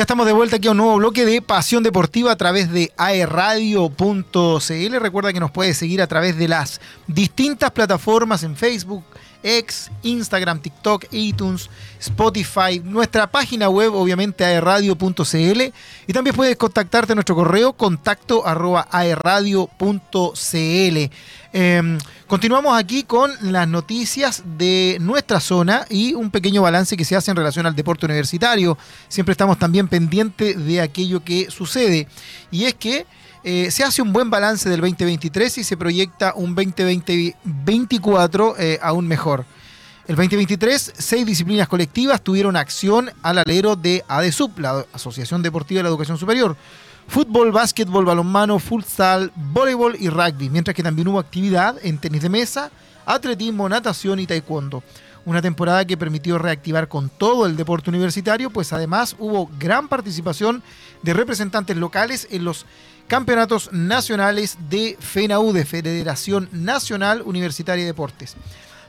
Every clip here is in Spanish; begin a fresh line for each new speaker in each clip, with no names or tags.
Ya estamos de vuelta aquí a un nuevo bloque de Pasión Deportiva a través de aerradio.cl. Recuerda que nos puedes seguir a través de las distintas plataformas en Facebook, X, Instagram, TikTok, iTunes, Spotify, nuestra página web, obviamente, aerradio.cl. Y también puedes contactarte a nuestro correo contacto aerradio.cl. Em, continuamos aquí con las noticias de nuestra zona y un pequeño balance que se hace en relación al deporte universitario. Siempre estamos también pendientes de aquello que sucede. Y es que eh, se hace un buen balance del 2023 y se proyecta un 2024 eh, aún mejor. El 2023, seis disciplinas colectivas tuvieron acción al alero de ADESUP, la Asociación Deportiva de la Educación Superior. Fútbol, básquetbol, balonmano, futsal, voleibol y rugby, mientras que también hubo actividad en tenis de mesa, atletismo, natación y taekwondo. Una temporada que permitió reactivar con todo el deporte universitario, pues además hubo gran participación de representantes locales en los campeonatos nacionales de FENAU, de Federación Nacional Universitaria de Deportes.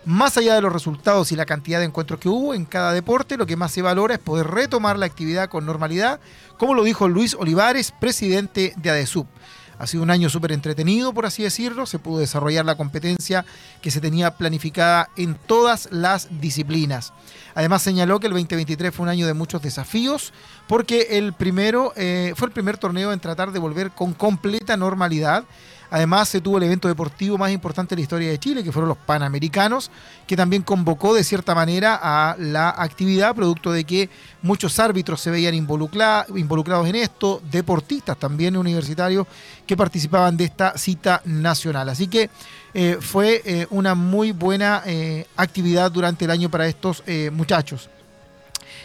Más allá de los resultados y la cantidad de encuentros que hubo en cada deporte, lo que más se valora es poder retomar la actividad con normalidad, como lo dijo Luis Olivares, presidente de ADESUB. Ha sido un año súper entretenido, por así decirlo. Se pudo desarrollar la competencia que se tenía planificada en todas las disciplinas. Además señaló que el 2023 fue un año de muchos desafíos porque el primero eh, fue el primer torneo en tratar de volver con completa normalidad Además, se tuvo el evento deportivo más importante de la historia de Chile, que fueron los Panamericanos, que también convocó de cierta manera a la actividad, producto de que muchos árbitros se veían involucrados en esto, deportistas también universitarios que participaban de esta cita nacional. Así que eh, fue eh, una muy buena eh, actividad durante el año para estos muchachos.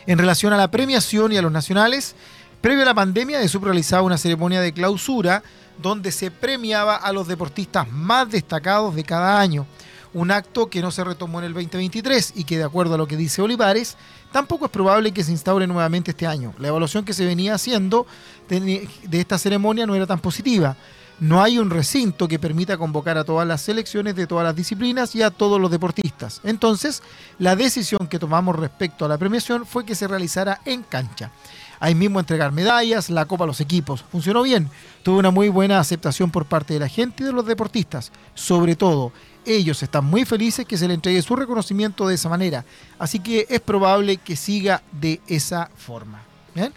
En relación a la premiación y a los nacionales, previo a la pandemia, de realizaba una ceremonia de clausura donde se premiaba a los deportistas más destacados de cada año. Un acto que no se retomó en el 2023 y que de acuerdo a lo que dice Olivares, tampoco es probable que se instaure nuevamente este año. La evaluación que se venía haciendo de esta ceremonia no era tan positiva. No hay un recinto que permita convocar a todas las selecciones de todas las disciplinas y a todos los deportistas. Entonces, la decisión que tomamos respecto a la premiación fue que se realizara en cancha ahí mismo entregar medallas, la copa a los equipos. Funcionó bien, tuvo una muy buena aceptación por parte de la gente y de los deportistas. Sobre todo, ellos están muy felices que se le entregue su reconocimiento de esa manera. Así que es probable que siga de esa forma. ¿Bien?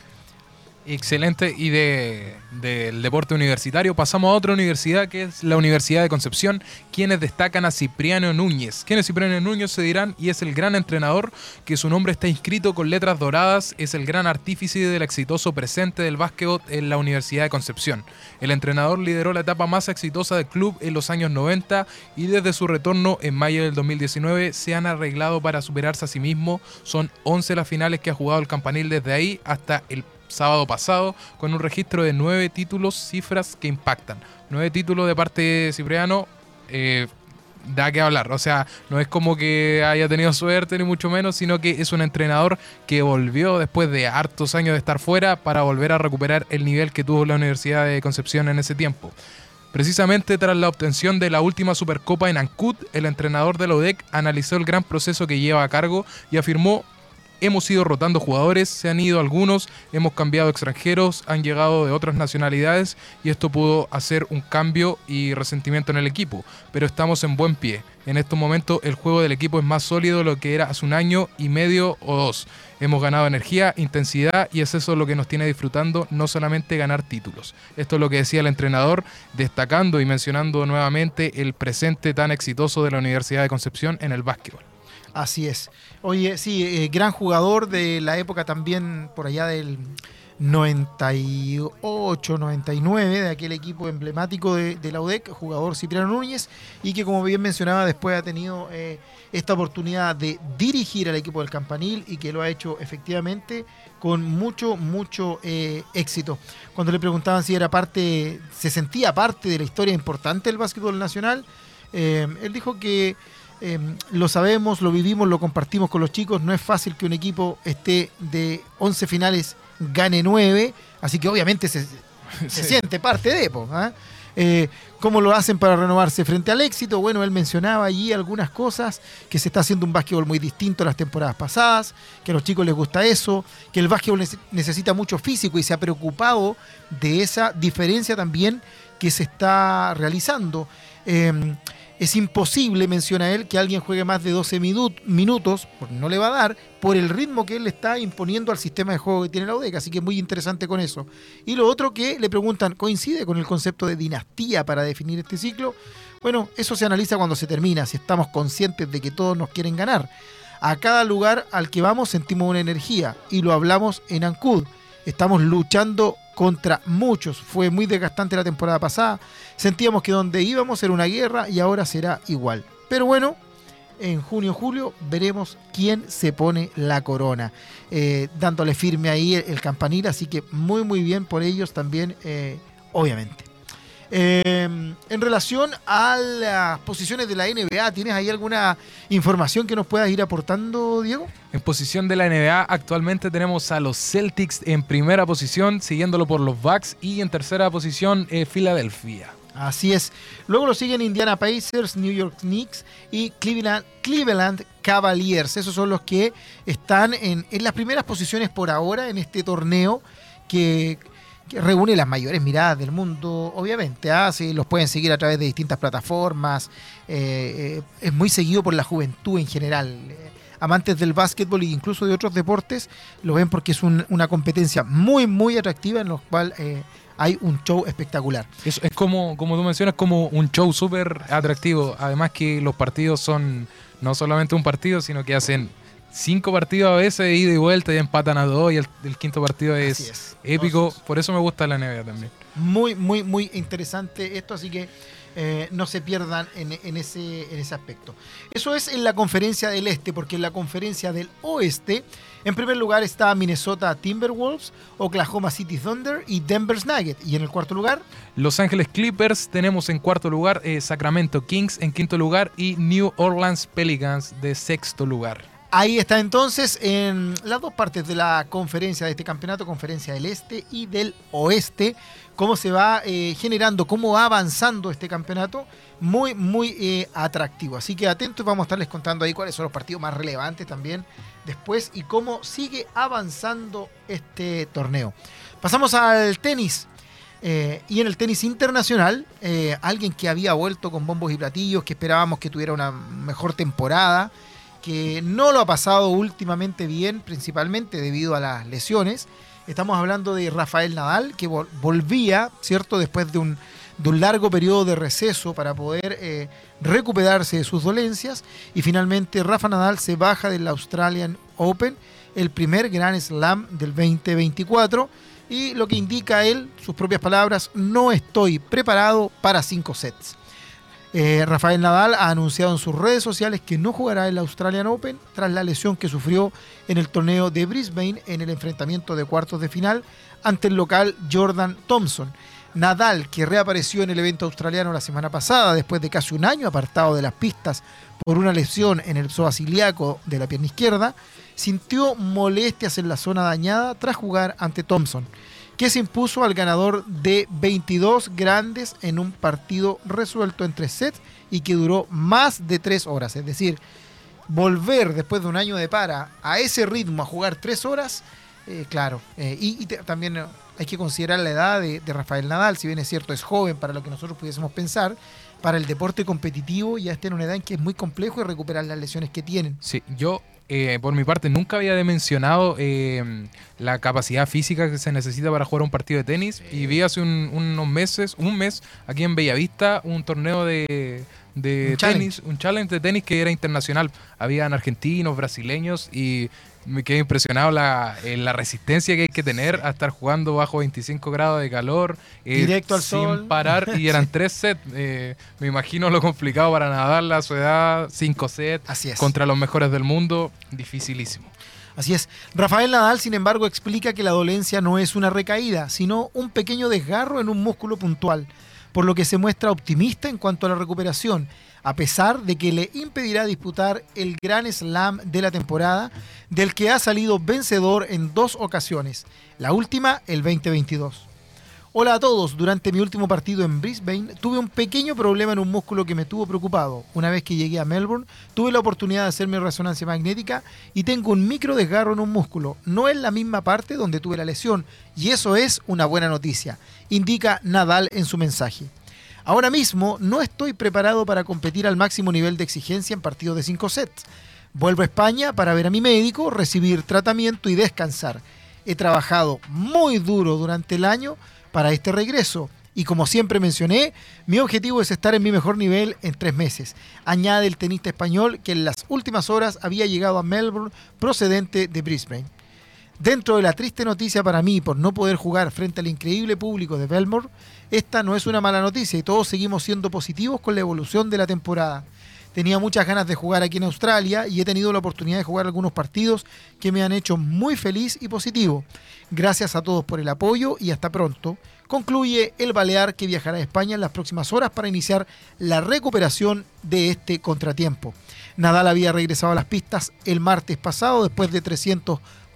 Excelente. Y de, del deporte universitario pasamos a otra universidad que es la Universidad de Concepción, quienes destacan a Cipriano Núñez. ¿Quién es Cipriano Núñez? Se dirán, y es el gran entrenador que su nombre está inscrito con letras doradas, es el gran artífice del exitoso presente del básquetbol en la Universidad de Concepción. El entrenador lideró la etapa más exitosa del club en los años 90 y desde su retorno en mayo del 2019 se han arreglado para superarse a sí mismo. Son 11 las finales que ha jugado el campanil desde ahí hasta el sábado pasado con un registro de nueve títulos, cifras que impactan. Nueve títulos de parte de Cipriano. Eh, da que hablar. O sea, no es como que haya tenido suerte ni mucho menos, sino que es un entrenador que volvió después de hartos años de estar fuera para volver a recuperar el nivel que tuvo la Universidad de Concepción en ese tiempo. Precisamente tras la obtención de la última Supercopa en Ancud, el entrenador de la UDEC analizó el gran proceso que lleva a cargo y afirmó hemos ido rotando jugadores, se han ido algunos, hemos cambiado extranjeros, han llegado de otras nacionalidades y esto pudo hacer un cambio y resentimiento en el equipo, pero estamos en buen pie. En estos momentos el juego del equipo es más sólido de lo que era hace un año y medio o dos. Hemos ganado energía, intensidad y es eso lo que nos tiene disfrutando, no solamente ganar títulos. Esto es lo que decía el entrenador, destacando y mencionando nuevamente el presente tan exitoso de la Universidad de Concepción en el básquetbol.
Así es. Oye, sí, eh, gran jugador de la época también por allá del 98, 99, de aquel equipo emblemático de, la UDEC, jugador Cipriano Núñez, y que como bien mencionaba, después ha tenido eh, esta oportunidad de dirigir al equipo del Campanil y que lo ha hecho efectivamente con mucho, mucho eh, éxito. Cuando le preguntaban si era parte, se sentía parte de la historia importante del básquetbol nacional, él dijo que Em, lo sabemos, lo vivimos, lo compartimos con los chicos. No es fácil que un equipo esté de 11 finales, gane 9. Así que obviamente se, siente parte de. ¿ah? Eh, ¿Cómo lo hacen para renovarse frente al éxito? Bueno, él mencionaba allí algunas cosas, que se está haciendo un básquetbol muy distinto a las temporadas pasadas, que a los chicos les gusta eso, que el básquetbol necesita mucho físico y se ha preocupado de esa diferencia también que se está realizando. Em, es imposible, menciona él, que alguien juegue más de 12 minutos, porque no le va a dar, por el ritmo que él está imponiendo al sistema de juego que tiene la UDEC. Así que muy interesante con eso. Y lo otro que le preguntan, ¿coincide con el concepto de dinastía para definir este ciclo? Bueno, eso se analiza cuando se termina, si estamos conscientes de que todos nos quieren ganar. A cada lugar al que vamos sentimos una energía, y lo hablamos en Ancud. Estamos luchando contra muchos. Fue muy desgastante la temporada pasada. Sentíamos que donde íbamos era una guerra y ahora será igual. Pero bueno, en junio julio veremos quién se pone la corona, eh, dándole firme ahí el, campanil, así que muy muy bien por ellos también, eh, obviamente. Em, en relación a las posiciones de la NBA, ¿tienes ahí alguna información que nos puedas ir aportando, Diego?
En posición de la NBA, actualmente tenemos a los Celtics en primera posición, siguiéndolo por los Bucks, y en tercera posición, eh, Filadelfia.
Así es. Luego lo siguen Indiana Pacers, New York Knicks y Cleveland, Cleveland Cavaliers. Esos son los que están en, en las primeras posiciones por ahora en este torneo que reúne las mayores miradas del mundo, obviamente. ¿ah? los pueden seguir a través de distintas plataformas. Eh, eh, es muy seguido por la juventud en general. Eh, amantes del básquetbol e incluso de otros deportes lo ven porque es una competencia muy, muy atractiva en la cual hay un show espectacular.
Es, es como, como tú mencionas, como un show súper atractivo. Además que los partidos son no solamente un partido, sino que hacen cinco partidos a veces de ida y vuelta y empatan a dos y el, quinto partido es, épico. Por eso me gusta la NBA también.
Muy, muy, muy interesante esto, así que eh, no se pierdan en, ese, en ese aspecto. Eso es en la conferencia del este, porque en la conferencia del oeste, en primer lugar está Minnesota Timberwolves, Oklahoma City Thunder y Denver's Nuggets. Y en el cuarto lugar,
Los Ángeles Clippers. Tenemos en cuarto lugar eh, Sacramento Kings en quinto lugar y New Orleans Pelicans de sexto lugar.
Ahí está entonces en las dos partes de la conferencia de este campeonato, conferencia del este y del oeste, cómo se va eh, generando, cómo va avanzando este campeonato, muy, muy eh, atractivo. Así que atentos, vamos a estarles contando ahí cuáles son los partidos más relevantes también después y cómo sigue avanzando este torneo. Pasamos al tenis. Eh, y en el tenis internacional, alguien que había vuelto con bombos y platillos, que esperábamos que tuviera una mejor temporada, que no lo ha pasado últimamente bien, principalmente debido a las lesiones. Estamos hablando de Rafael Nadal, que volvía, ¿cierto?, después de un, largo periodo de receso para poder eh, recuperarse de sus dolencias. Y finalmente Rafa Nadal se baja del Australian Open, el primer Grand Slam del 2024. Y lo que indica él, sus propias palabras, no estoy preparado para cinco sets. Eh, Rafael Nadal ha anunciado en sus redes sociales que no jugará el Australian Open tras la lesión que sufrió en el torneo de Brisbane en el enfrentamiento de cuartos de final ante el local Jordan Thompson. Nadal, que reapareció en el evento australiano la semana pasada después de casi un año apartado de las pistas por una lesión en el psoas de la pierna izquierda, sintió molestias en la zona dañada tras jugar ante Thompson que se impuso al ganador de 22 grandes en un partido resuelto en tres sets y que duró más de tres horas. Es decir, volver después de un año de para a ese ritmo a jugar tres horas, eh, claro. Eh, y, también hay que considerar la edad de, Rafael Nadal, si bien es cierto, es joven para lo que nosotros pudiésemos pensar. Para el deporte competitivo ya está en una edad en que es muy complejo recuperar las lesiones que tienen.
Sí, yo eh, por mi parte, nunca había mencionado eh, la capacidad física que se necesita para jugar un partido de tenis. Y vi hace unos meses, un mes, aquí en Bellavista, un torneo de, tenis, un challenge de tenis que era internacional. Habían argentinos, brasileños y me quedé impresionado la, en la resistencia que hay que tener a estar jugando bajo 25 grados de calor.
Eh, Directo al
sin
sol.
parar y eran tres sets. Eh, me imagino lo complicado para nadar a su edad, cinco sets
Así es.
contra los mejores del mundo, dificilísimo.
Así es. Rafael Nadal, sin embargo, explica que la dolencia no es una recaída, sino un pequeño desgarro en un músculo puntual, por lo que se muestra optimista en cuanto a la recuperación a pesar de que le impedirá disputar el Gran Slam de la temporada, del que ha salido vencedor en dos ocasiones, la última el 2022. Hola a todos, durante mi último partido en Brisbane tuve un pequeño problema en un músculo que me tuvo preocupado. Una vez que llegué a Melbourne tuve la oportunidad de hacerme resonancia magnética y tengo un micro desgarro en un músculo. No es la misma parte donde tuve la lesión y eso es una buena noticia, indica Nadal en su mensaje. Ahora mismo no estoy preparado para competir al máximo nivel de exigencia en partidos de 5 sets. Vuelvo a España para ver a mi médico, recibir tratamiento y descansar. He trabajado muy duro durante el año para este regreso. Y como siempre mencioné, mi objetivo es estar en mi mejor nivel en tres meses. Añade el tenista español que en las últimas horas había llegado a Melbourne procedente de Brisbane. Dentro de la triste noticia para mí por no poder jugar frente al increíble público de Belmore, esta no es una mala noticia y todos seguimos siendo positivos con la evolución de la temporada. Tenía muchas ganas de jugar aquí en Australia y he tenido la oportunidad de jugar algunos partidos que me han hecho muy feliz y positivo. Gracias a todos por el apoyo y hasta pronto. Concluye el Balear que viajará a España en las próximas horas para iniciar la recuperación de este contratiempo. Nadal había regresado a las pistas el martes pasado después de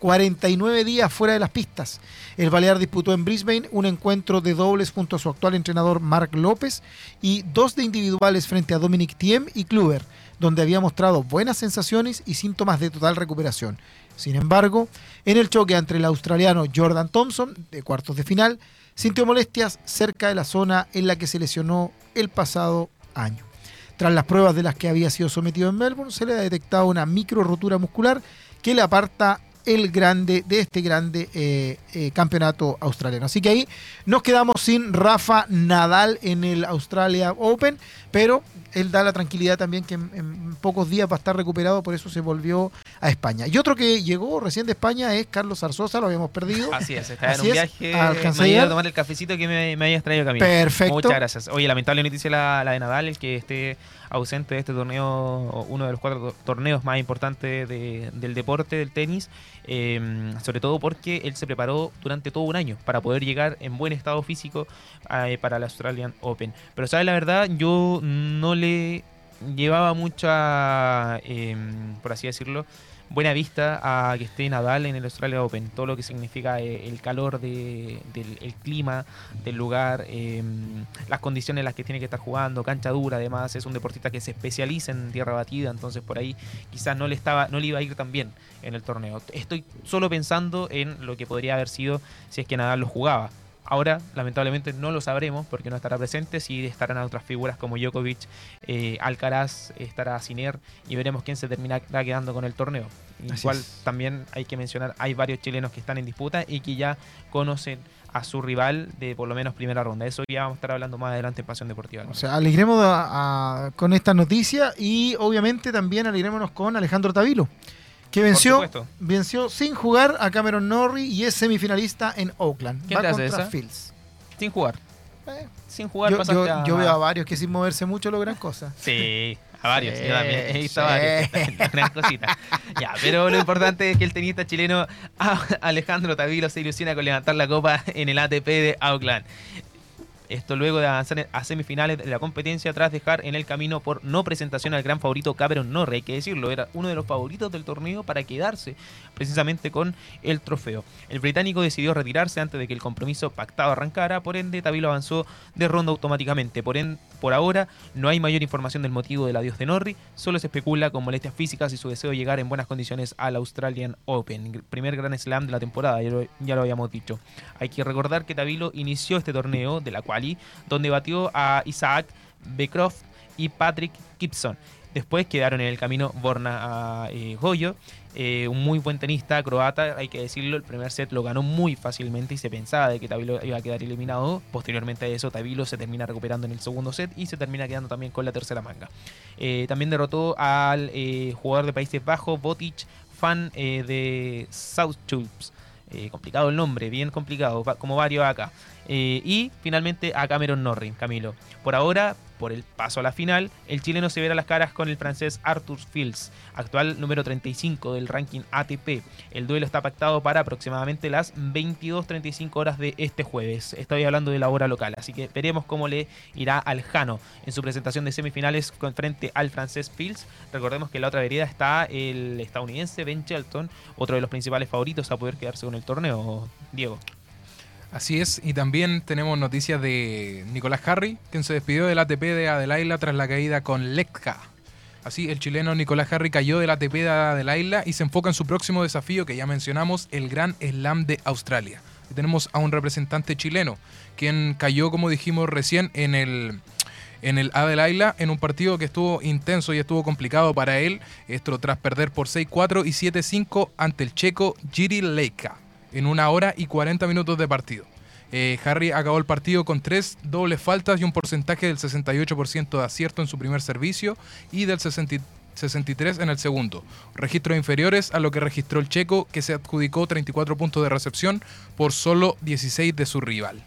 349 días fuera de las pistas. El Balear disputó en Brisbane un encuentro de dobles junto a su actual entrenador Marc López y dos de individuales frente a Dominic Thiem y Kluber, donde había mostrado buenas sensaciones y síntomas de total recuperación. Sin embargo, en el choque entre el australiano Jordan Thompson, de cuartos de final, sintió molestias cerca de la zona en la que se lesionó el pasado año. Tras las pruebas de las que había sido sometido en Melbourne, se le ha detectado una micro rotura muscular que le aparta el grande de este grande eh, eh, campeonato australiano. Así que ahí nos quedamos sin Rafa Nadal en el Australia Open, pero él da la tranquilidad también que en, pocos días va a estar recuperado, por eso se volvió a España. Y otro que llegó recién de España es Carlos Arzosa, lo habíamos perdido.
Así es, estaba en un viaje, me a tomar el cafecito que me, me habías traído camino.
Perfecto.
Muchas gracias. Oye, lamentable noticia la, la de Nadal, el que esté ausente de este torneo, uno de los cuatro torneos más importantes del deporte, del tenis, em, sobre todo porque él se preparó durante todo un año para poder llegar en buen estado físico eh, para el Australian Open. Pero, ¿sabes la verdad? Yo no le llevaba mucha, em, por así decirlo, buena vista a que esté Nadal en el Australia Open, todo lo que significa eh, el calor del clima del lugar, em, las condiciones en las que tiene que estar jugando, cancha dura además, es un deportista que se especializa en tierra batida, entonces por ahí quizás no le estaba no le iba a ir tan bien en el torneo. Estoy solo pensando en lo que podría haber sido si es que Nadal lo jugaba. Ahora, lamentablemente, no lo sabremos porque no estará presente. Sí estarán otras figuras como Djokovic, eh, Alcaraz, estará Siner y veremos quién se terminará quedando con el torneo. Igual también hay que mencionar, hay varios chilenos que están en disputa y que ya conocen a su rival de por lo menos primera ronda. Eso ya vamos a estar hablando más adelante en Pasión Deportiva.
O sea, alegremos con esta noticia y obviamente también alegrémonos con Alejandro Tavilo que venció, venció sin jugar a Cameron Norrie y es semifinalista en Oakland.
¿Quién Va contra Fields. Sin jugar.
Eh, sin jugar yo, yo, veo a varios que sin moverse mucho logran cosas.
Sí, a varios. yo también he visto a varios. Gran cosita. Ya, pero lo importante es que el tenista chileno Alejandro Tavilo se ilusiona con levantar la copa en el ATP de Auckland. Esto luego de avanzar a semifinales de la competencia tras dejar en el camino por no presentación al gran favorito Cameron Norrie. Hay que decirlo, era uno de los favoritos del torneo para quedarse precisamente con el trofeo. El británico decidió retirarse antes de que el compromiso pactado arrancara, por ende Tavilo avanzó de ronda automáticamente. Por, por ahora no hay mayor información del motivo del adiós de Norrie, solo se especula con molestias físicas y su deseo de llegar en buenas condiciones al Australian Open, primer gran slam de la temporada, ya lo, habíamos dicho. Hay que recordar que Tavilo inició este torneo, de la cual donde batió a Isaac Becroft y Patrick Gibson. Después quedaron en el camino Borna eh, Goyo, eh, un muy buen tenista croata, hay que decirlo, el primer set lo ganó muy fácilmente y se pensaba de que Tabilo iba a quedar eliminado. Posteriormente a eso, Tabilo se termina recuperando en el segundo set y se termina quedando también con la tercera manga. Eh, también derrotó al jugador de Países Bajos, Botic, fan de South Tubes. complicado el nombre, bien complicado, como varios acá. Eh, y finalmente a Cameron Norrie, Camilo. Por ahora, por el paso a la final, el chileno se verá las caras con el francés Arthur Fields, actual número 35 del ranking ATP. El duelo está pactado para aproximadamente las 22.35 horas de este jueves. Estoy hablando de la hora local, así que veremos cómo le irá al Jano en su presentación de semifinales con frente al francés Fields. Recordemos que en la otra vereda está el estadounidense Ben Shelton, otro de los principales favoritos a poder quedarse con el torneo, Diego.
Así es, y también tenemos noticias de Nicolás Harry, quien se despidió del ATP de Adelaida tras la caída con Lecca. Así, el chileno Nicolás Harry cayó del ATP de Adelaida y se enfoca en su próximo desafío que ya mencionamos, el Gran Slam de Australia. Y tenemos a un representante chileno, quien cayó, como dijimos recién, en el en el Adelaida en un partido que estuvo intenso y estuvo complicado para él, esto tras perder por 6-4 y 7-5 ante el checo Giri Leika en una hora y 40 minutos de partido. Eh, Harry acabó el partido con tres dobles faltas y un porcentaje del 68% de acierto en su primer servicio y del 63 en el segundo. Registros inferiores a lo que registró el checo, que se adjudicó 34 puntos de recepción por solo 16 de su rival.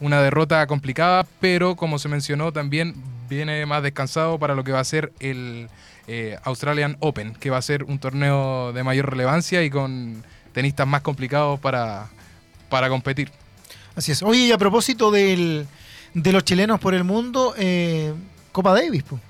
Una derrota complicada, pero como se mencionó, también viene más descansado para lo que va a ser el eh, Australian Open, que va a ser un torneo de mayor relevancia y con tenistas más complicados para, para competir.
Así es. Oye, y a propósito de los chilenos por el mundo, eh, Copa Davis, pues.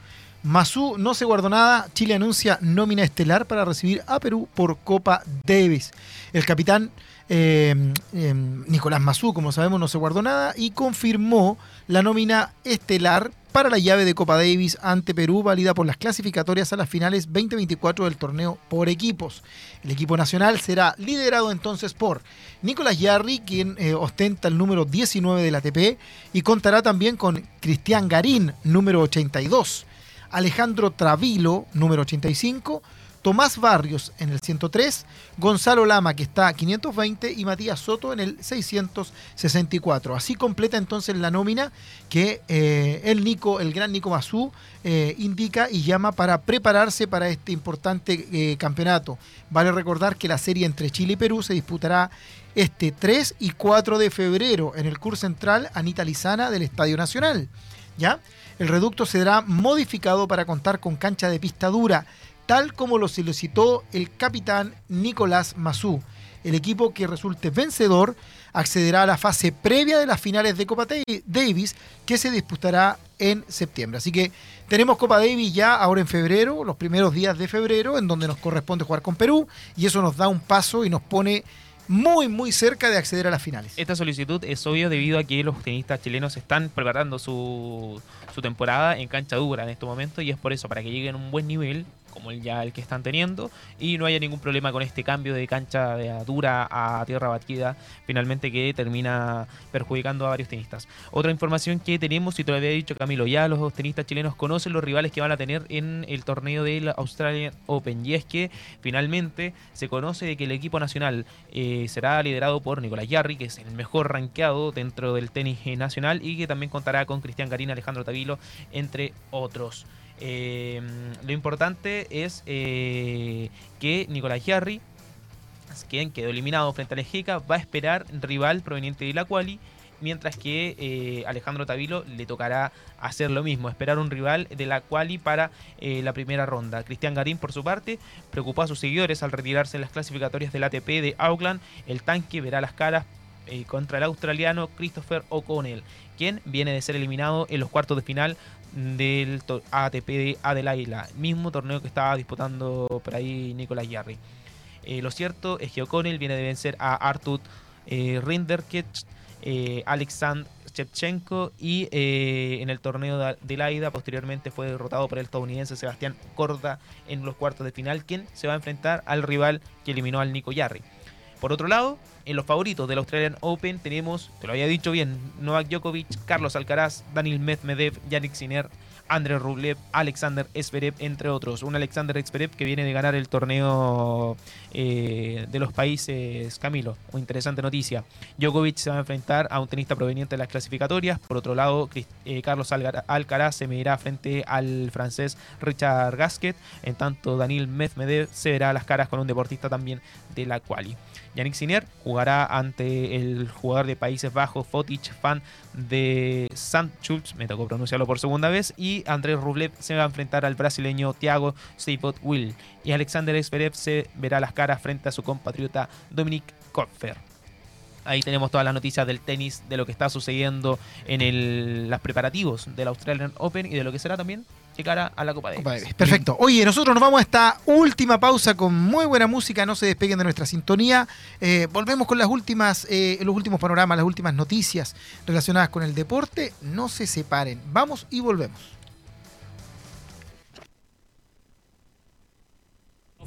Mazú no se guardó nada. Chile anuncia nómina estelar para recibir a Perú por Copa Davis. El capitán eh, em, Nicolás Mazú, como sabemos, no se guardó nada y confirmó la nómina estelar para la llave de Copa Davis ante Perú, válida por las clasificatorias a las finales 2024 del torneo por equipos. El equipo nacional será liderado entonces por Nicolás Yarri, quien eh, ostenta el número 19 del ATP, y contará también con Cristian Garín, número 82, Alejandro Travilo, número 85, Tomás Barrios en el 103, Gonzalo Lama que está 520 y Matías Soto en el 664. Así completa entonces la nómina que eh, el Nico, el gran Nico Mazú, eh, indica y llama para prepararse para este importante eh, campeonato. Vale recordar que la serie entre Chile y Perú se disputará este 3 y 4 de febrero en el curso central Anita Lizana del Estadio Nacional. ¿Ya? El reducto será modificado para contar con cancha de pista dura tal como lo solicitó el capitán Nicolás Mazú. El equipo que resulte vencedor accederá a la fase previa de las finales de Copa Davis que se disputará en septiembre. Así que tenemos Copa Davis ya ahora en febrero, los primeros días de febrero, en donde nos corresponde jugar con Perú y eso nos da un paso y nos pone muy, muy cerca de acceder a las finales.
Esta solicitud es obvio debido a que los tenistas chilenos están preparando su, su temporada en cancha dura en este momento y es por eso, para que lleguen a un buen nivel, como el ya el que están teniendo y no haya ningún problema con este cambio de cancha de dura a tierra batida finalmente que termina perjudicando a varios tenistas. Otra información que tenemos y te lo había dicho Camilo, ya los tenistas chilenos conocen los rivales que van a tener en el torneo del Australian Open y es que finalmente se conoce de que el equipo nacional eh, será liderado por Nicolás Yarri, que es el mejor rankeado dentro del tenis nacional y que también contará con Cristian Garín, Alejandro Tavilo, entre otros. Eh, lo importante es eh, que Nicolás Jarry, quien quedó eliminado frente a Lejica, va a esperar rival proveniente de la quali, mientras que eh, Alejandro Tavilo le tocará hacer lo mismo, esperar un rival de la quali para la primera ronda. Cristian Garín, por su parte, preocupó a sus seguidores al retirarse en las clasificatorias del ATP de Auckland. El tanque verá las caras contra el australiano Christopher O'Connell, quien viene de ser eliminado en los cuartos de final del ATP de Adelaida, mismo torneo que estaba disputando por ahí Nicolás Yarri. Eh, lo cierto es que O'Connell viene de vencer a Artur eh, Rinderkech, eh, Shevchenko y eh, en el torneo de Adelaida posteriormente fue derrotado por el estadounidense Sebastián Corda en los cuartos de final, quien se va a enfrentar al rival que eliminó al Nico Yarri. Por otro lado, en los favoritos del Australian Open tenemos, te lo había dicho bien, Novak Djokovic, Carlos Alcaraz, Daniel Medvedev, Yannick Sinner, André Rublev, Alexander Zverev, entre otros. Un Alexander Zverev que viene de ganar el torneo eh, de los países Camilo. Interesante noticia. Djokovic se va a enfrentar a un tenista proveniente de las clasificatorias. Por otro lado, eh, Carlos Alcaraz se medirá frente al francés Richard Gasquet. En tanto, Daniel Medvedev se verá las caras con un deportista también de la quali. Yannick Sinner jugará ante el jugador de Países Bajos, Fotic, fan de St. Schultz, me tocó pronunciarlo por segunda vez, y Andrés Rublev se va a enfrentar al brasileño Thiago Seifert Will. Y Alexander Zverev se verá las caras frente a su compatriota Dominic Kopfer. Ahí tenemos todas las noticias del tenis, de lo que está sucediendo en los preparativos del Australian Open y de lo que será también de cara a la Copa Davis.
Perfecto. Oye, nosotros nos vamos a esta última pausa con muy buena música. No se despeguen de nuestra sintonía. Eh, volvemos con las últimas, eh, los últimos panoramas, las últimas noticias relacionadas con el deporte. No se separen. Vamos y volvemos.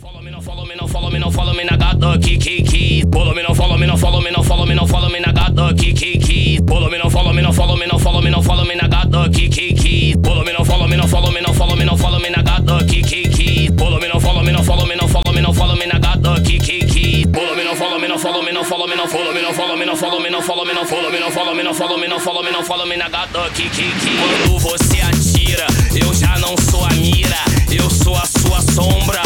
Follow me, no follow me, no follow me, no follow me. I got the key, key, key. Follow me, no follow me, no follow me, no follow me, no follow me. I got the key, key, key. Follow me, no follow me, no follow me, no follow me, no follow me. I got the key, key, key. Follow me, no follow me, no follow me, no follow me, no follow me. I got the key, key, key. Follow me, no follow me, no follow me, no follow me, no follow me. I got the key, key, key. Follow me, no follow me, no follow me, no follow me, no follow me, no follow me, no follow me, no follow me, no follow me, no follow me, no follow me, no follow me, no follow me. I got the key, key, key. Quando você atira, eu já não sou a mira, eu sou a sua sombra,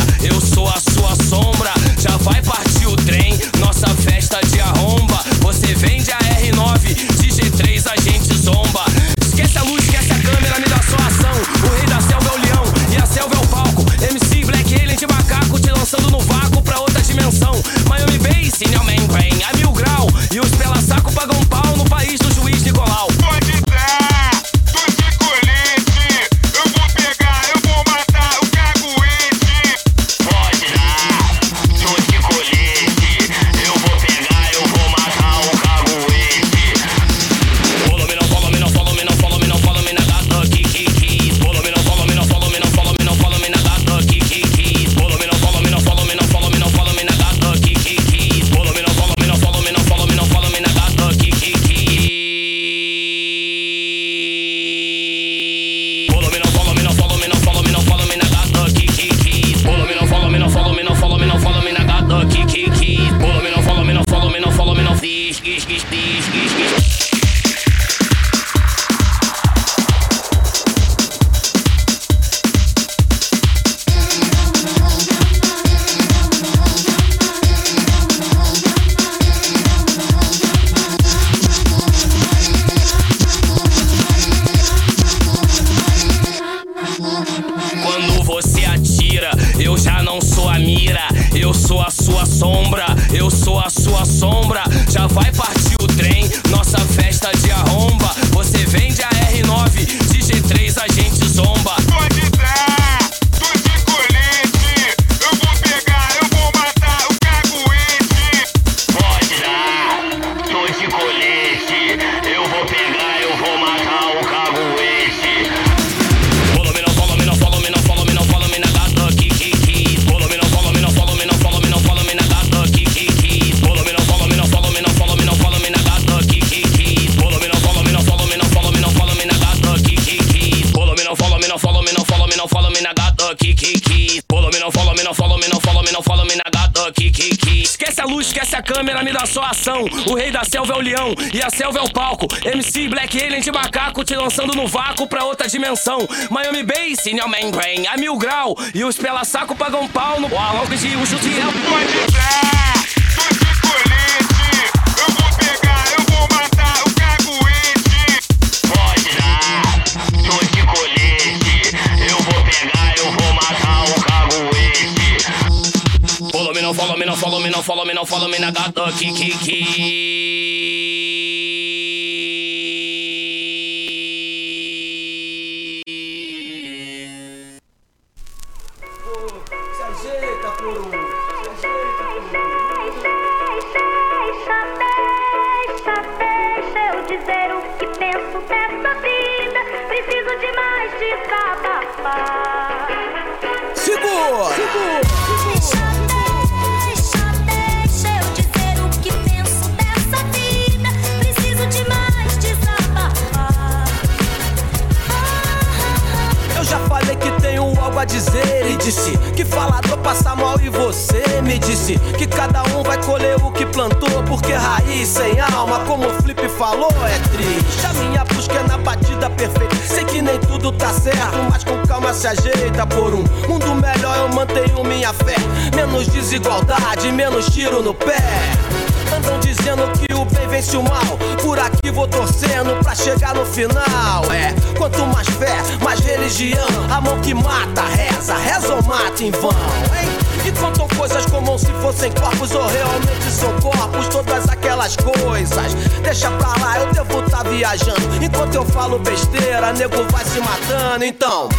Thank you. Follow me, no follow me, no follow me, no follow me, no follow me, na gata, kiki. Esquece a luz, esquece a câmera, me dá só ação. O rei da selva é o leão e a selva é o palco. MC Black Alien de macaco te lançando no vácuo pra outra dimensão. Miami Bass, New Man a mil grau. E os pela saco pagam pau no Alonso de o chute é Pode dar, tô de colete. Eu vou pegar, eu vou matar me, não follow me, não follow me, não follow me na gata.
Ki, ki, ki. Pô, se ajeita,
pô.
Segura! Segura! Disse que falador passa mal e você me disse que cada um vai colher o que plantou porque raiz sem alma, como o Flip falou, é triste. A minha busca é na batida perfeita. Sei que nem tudo tá certo, mas com calma se ajeita por um mundo melhor. Eu mantenho minha fé, menos desigualdade, menos tiro no pé. Andam dizendo que o bem vence o mal. Por aqui vou torcendo pra chegar no final. É, quanto mais fé, mais religião. A mão que mata, reza, reza ou mata em vão, hein? E contam coisas como se fossem corpos ou realmente são corpos. Todas aquelas coisas. Deixa pra lá, eu devo tá viajando. Enquanto eu falo besteira, nego vai se matando. Então.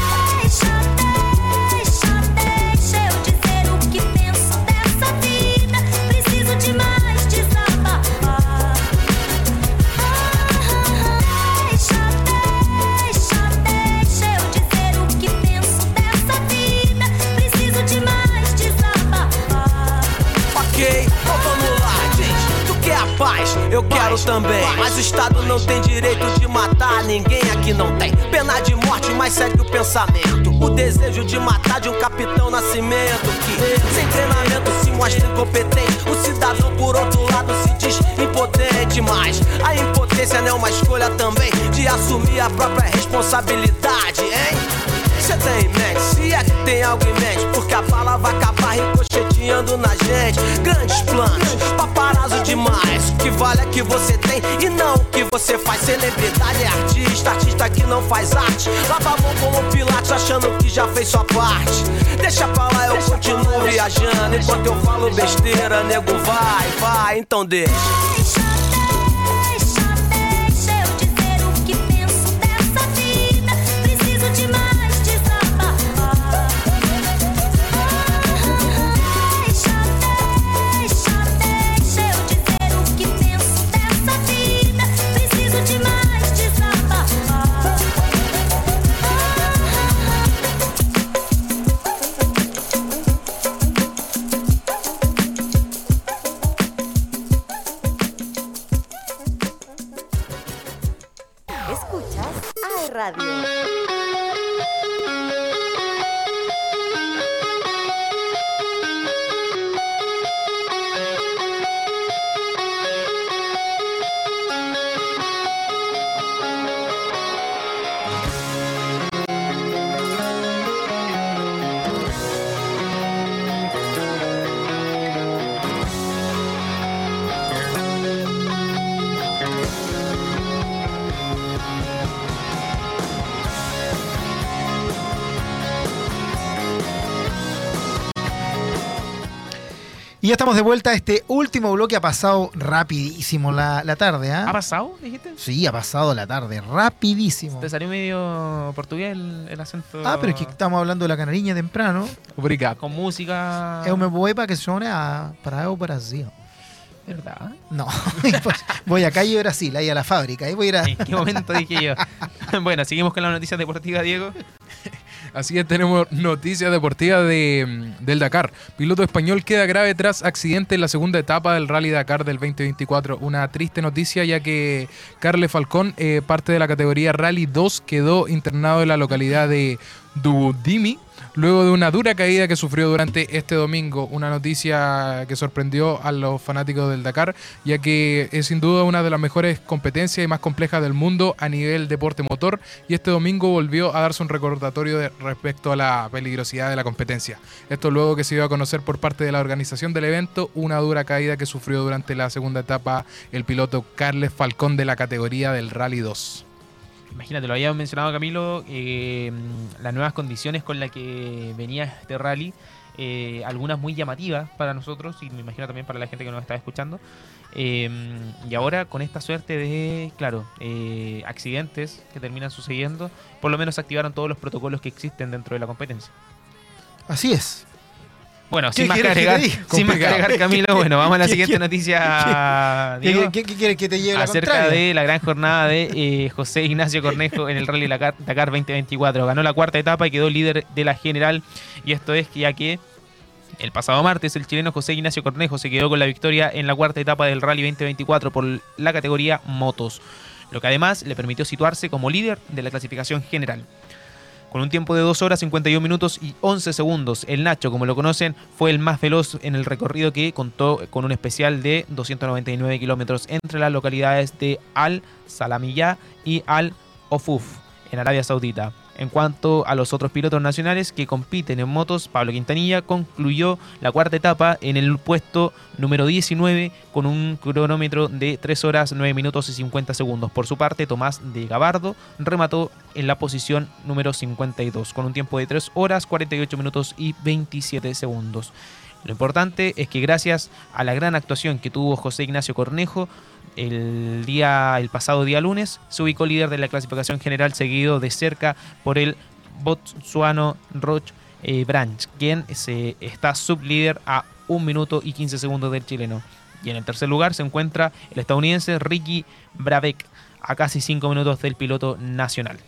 Eu quero também. Mas o Estado não tem direito de matar ninguém, aqui não tem pena de morte, mas segue o pensamento. O desejo de matar de um capitão nascimento que, sem treinamento, se mostra incompetente. O cidadão, por outro lado, se diz impotente, mas a impotência não é uma escolha também de assumir a própria responsabilidade, hein? Você tem em mente, se é que tem algo em mente, porque a bala vai acabar ricocheteando na gente. Grandes planos, paparazzo demais. O que vale é que você tem e não o que você faz. Celebridade é artista, artista que não faz arte. Lava a mão como Pilates, achando que já fez sua parte. Deixa pra lá, eu continuo viajando. Enquanto eu falo besteira, nego vai, vai, então deixa.
Deixa, deixa,
Y ya estamos de vuelta. Este último bloque ha pasado rapidísimo la, la tarde, ¿ah?
¿Ha pasado, dijiste?
Sí, ha pasado la tarde, rapidísimo.
Te salió medio portugués el, el acento.
Ah, pero es que estamos hablando de la canariña temprano.
Obrigado.
Con música.
Me voy para que suene a, para o Brasil.
¿Verdad?
No, pues voy a calle Brasil, ahí a la fábrica. Ahí voy a ir a...
¿En qué momento dije yo? bueno, seguimos con las noticias deportivas, Diego.
Así es, tenemos noticias deportivas de, mm, del Dakar. Piloto español queda grave tras accidente en la segunda etapa del Rally Dakar del 2024. Una triste noticia ya que Carle Falcón, eh, parte de la categoría Rally 2, quedó internado en la localidad de Dudimi luego de una dura caída que sufrió durante este domingo. Una noticia que sorprendió a los fanáticos del Dakar, ya que es sin duda una de las mejores competencias y más complejas del mundo a nivel deporte motor. Y este domingo volvió a darse un recordatorio de- respecto a la peligrosidad de la competencia. Esto luego que se dio a conocer por parte de la organización del evento una dura caída que sufrió durante la segunda etapa el piloto Carles Falcón de la categoría del Rally 2.
Imagínate, lo había mencionado Camilo, eh, las nuevas condiciones con las que venía este rally, eh, algunas muy llamativas para nosotros y me imagino también para la gente que nos está escuchando. Eh, y ahora con esta suerte de, claro, accidentes que terminan sucediendo, por lo menos activaron todos los protocolos que existen dentro de la competencia.
Así es.
Bueno,
¿Qué
sin más que agregar, sin más que
Complicado.
agregar, Camilo, bueno, vamos a la
¿Qué
siguiente noticia,
¿Qué,
Diego.
qué- qué quieres que te lleve la
acerca de la gran jornada de eh, José Ignacio Cornejo en el Rally Dakar, Dakar 2024. Ganó la cuarta etapa y quedó líder de la general. Y esto es ya que el pasado martes el chileno José Ignacio Cornejo se quedó con la victoria en la cuarta etapa del Rally 2024 por la categoría motos. Lo que además le permitió situarse como líder de la clasificación general. Con un tiempo de 2 horas 51 minutos y 11 segundos, el Nacho, como lo conocen, fue el más veloz en el recorrido que contó con un especial de 299 kilómetros entre las localidades de Al Salamiyah y Al Ofuf, en Arabia Saudita. En cuanto a los otros pilotos nacionales que compiten en motos, Pablo Quintanilla concluyó la cuarta etapa en el puesto número 19 con un cronómetro de 3 horas 9 minutos y 50 segundos. Por su parte, Tomás de Gabardo remató en la posición número 52 con un tiempo de 3 horas 48 minutos y 27 segundos. Lo importante es que gracias a la gran actuación que tuvo José Ignacio Cornejo, el día el pasado día lunes se ubicó líder de la clasificación general seguido de cerca por el botsuano Roch eh, Branch, quien se está sublíder a 1 minuto y 15 segundos del chileno. Y en el tercer lugar se encuentra el estadounidense Ricky Brabeck, a casi 5 minutos del piloto nacional.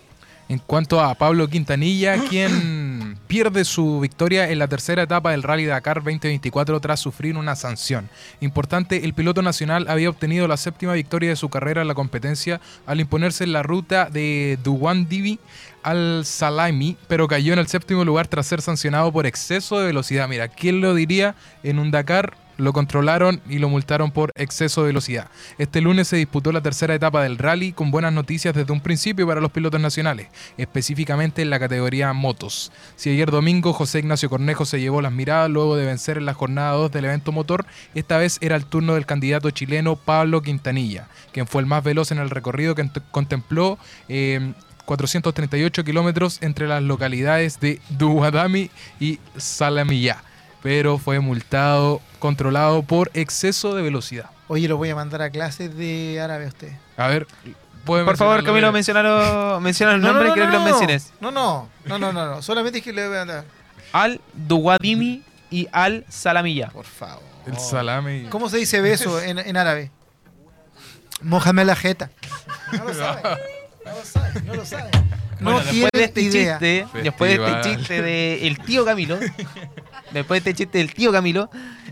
En cuanto a Pablo Quintanilla, quien pierde su victoria en la tercera etapa del Rally Dakar 2024 tras sufrir una sanción. Importante, el piloto nacional había obtenido la séptima victoria de su carrera en la competencia al imponerse en la ruta de Duwan Divi al Salami, pero cayó en el séptimo lugar tras ser sancionado por exceso de velocidad. Mira, ¿quién lo diría en un Dakar? Lo controlaron y lo multaron por exceso de velocidad. Este lunes se disputó la tercera etapa del rally con buenas noticias desde un principio para los pilotos nacionales, específicamente en la categoría motos. Si ayer domingo José Ignacio Cornejo se llevó las miradas luego de vencer en la jornada 2 del evento motor, esta vez era el turno del candidato chileno Pablo Quintanilla, quien fue el más veloz en el recorrido que contempló eh, 438 kilómetros entre las localidades de Duwadami y Salamiyá, pero fue multado, controlado por exceso de velocidad.
Oye, lo voy a mandar a clases de árabe a usted.
A ver, ¿puede
Por favor? Camilo, mencionalo, menciona el nombre y quiero que lo menciones.
No, no, no, no, no, no. Solamente es que le voy a mandar.
Al Duwadimi y Al Salamilla.
Por favor.
El salame.
¿Cómo se dice beso en, en árabe? Mójame la jeta. No lo sabe. No lo sabe. No lo sabe. No
Bueno, después de este
idea.
chiste, después de este chiste de el tío Camilo, después de este chiste del tío Camilo,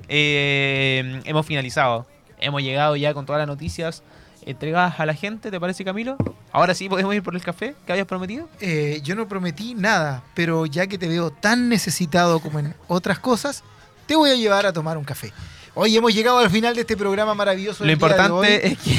eh, hemos finalizado. Hemos llegado ya con todas las noticias entregadas a la gente, ¿te parece Camilo? Ahora sí podemos ir por el café que habías prometido.
Eh, yo no prometí nada, pero ya que te veo tan necesitado como en otras cosas, te voy a llevar a tomar un café. Hoy hemos llegado al final de este programa maravilloso.
Lo
del día de hoy.
importante es que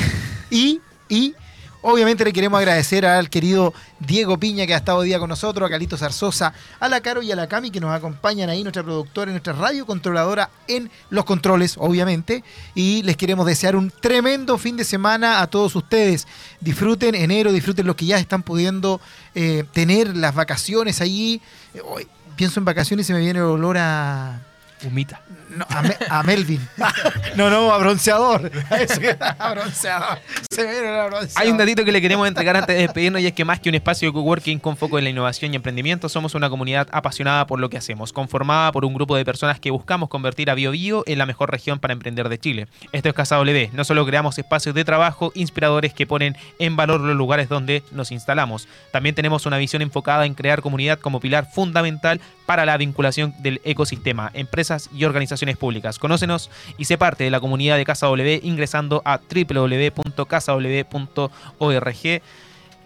Y, y obviamente le queremos agradecer al querido Diego Piña que ha estado hoy día con nosotros, a Calito Zarzosa, a la Caro y a la Cami que nos acompañan ahí, nuestra productora nuestra radio controladora en los controles, obviamente. Y les queremos desear un tremendo fin de semana a todos ustedes. Disfruten enero, disfruten los que ya están pudiendo eh, tener las vacaciones allí. Hoy pienso en vacaciones y me viene el olor a...
humita.
No, a, Me- a Melvin. no, no, a bronceador. A bronceador. Se a bronceador.
Hay un datito que le queremos entregar antes de despedirnos y es que más que un espacio de coworking con foco en la innovación y emprendimiento, somos una comunidad apasionada por lo que hacemos, conformada por un grupo de personas que buscamos convertir a Bio Bio en la mejor región para emprender de Chile. Esto es Casa W. No solo creamos espacios de trabajo inspiradores que ponen en valor los lugares donde nos instalamos, también tenemos una visión enfocada en crear comunidad como pilar fundamental para la vinculación del ecosistema, empresas y organizaciones públicas. Conócenos y sé parte de la comunidad de Casa W ingresando a www.casaw.org.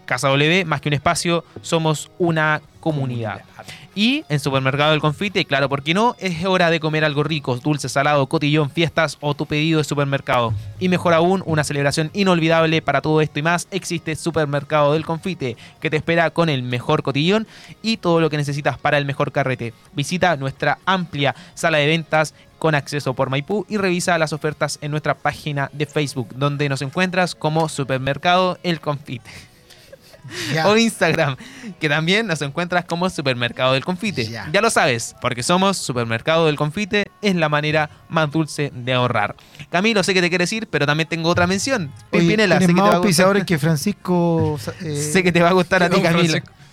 Casa W, más que un espacio, somos una comunidad. Y en Supermercado del Confite, claro, ¿por qué no? Es hora de comer algo rico, dulce, salado, cotillón, fiestas o tu pedido de supermercado. Y mejor aún, una celebración inolvidable para todo esto y más, existe Supermercado del Confite, que te espera con el mejor cotillón y todo lo que necesitas para el mejor carrete. Visita nuestra amplia sala de ventas con acceso por Maipú y revisa las ofertas en nuestra página de Facebook, donde nos encuentras como Supermercado El Confite o Instagram, que también nos encuentras como Supermercado del Confite.
Ya.
Ya. lo sabes, porque somos Supermercado del Confite, es la manera más dulce de ahorrar. Camilo, sé que te quieres ir, pero también tengo otra mención.
Oye,
Pimpinela, sé
tienes
que, te
más
va a
auspiciadores que Francisco. eh,
sé que te va a gustar a ti, Camilo.
Francisco.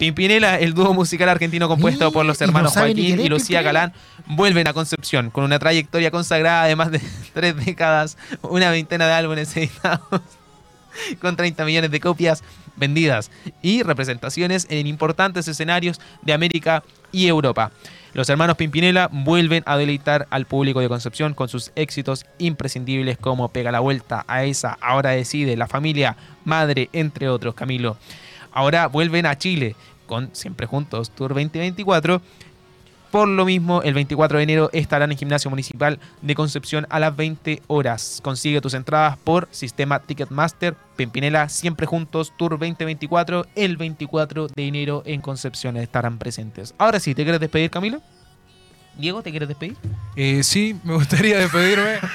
Pimpinela, el dúo musical argentino compuesto por los
no
hermanos
ni
Joaquín y Lucía. Galán, vuelven a Concepción con una trayectoria consagrada de más de tres décadas, una veintena de álbumes editados con 30 millones de copias vendidas y representaciones en importantes escenarios de América y Europa. Los hermanos Pimpinela vuelven a deleitar al público de Concepción con sus éxitos imprescindibles como Pega la Vuelta, a esa, Ahora Decide, La Familia, Madre, entre otros, Camilo. Ahora vuelven a Chile con Siempre Juntos Tour 2024. Por lo mismo, el 24 de enero estarán en Gimnasio Municipal de Concepción a las 20 horas. Consigue tus entradas por sistema Ticketmaster. Pimpinela, siempre juntos, Tour 2024. El 24 de enero en Concepción estarán presentes. Ahora sí, ¿te quieres despedir, Camilo? Diego, ¿te quieres despedir?
Eh, sí, me gustaría despedirme.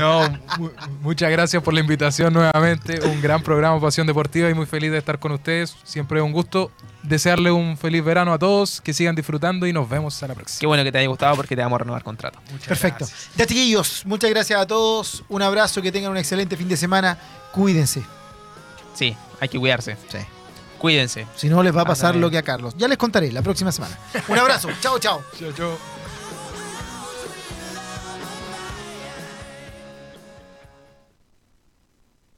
No, mu- muchas gracias por la invitación nuevamente. Un gran programa Pasión Deportiva y muy feliz de estar con ustedes. Siempre es un gusto. Desearle un feliz verano a todos, que sigan disfrutando y nos vemos a la
Qué
próxima.
bueno que te haya gustado porque te vamos a renovar contrato.
Perfecto. Ya, chiquillos, muchas gracias a todos. Un abrazo, que tengan un excelente fin de semana. Cuídense.
Sí, hay que cuidarse. Cuídense.
Si no, les va a pasar lo que a Carlos. Ya les contaré la próxima semana. Un abrazo. chao, chao.
Chao, chao.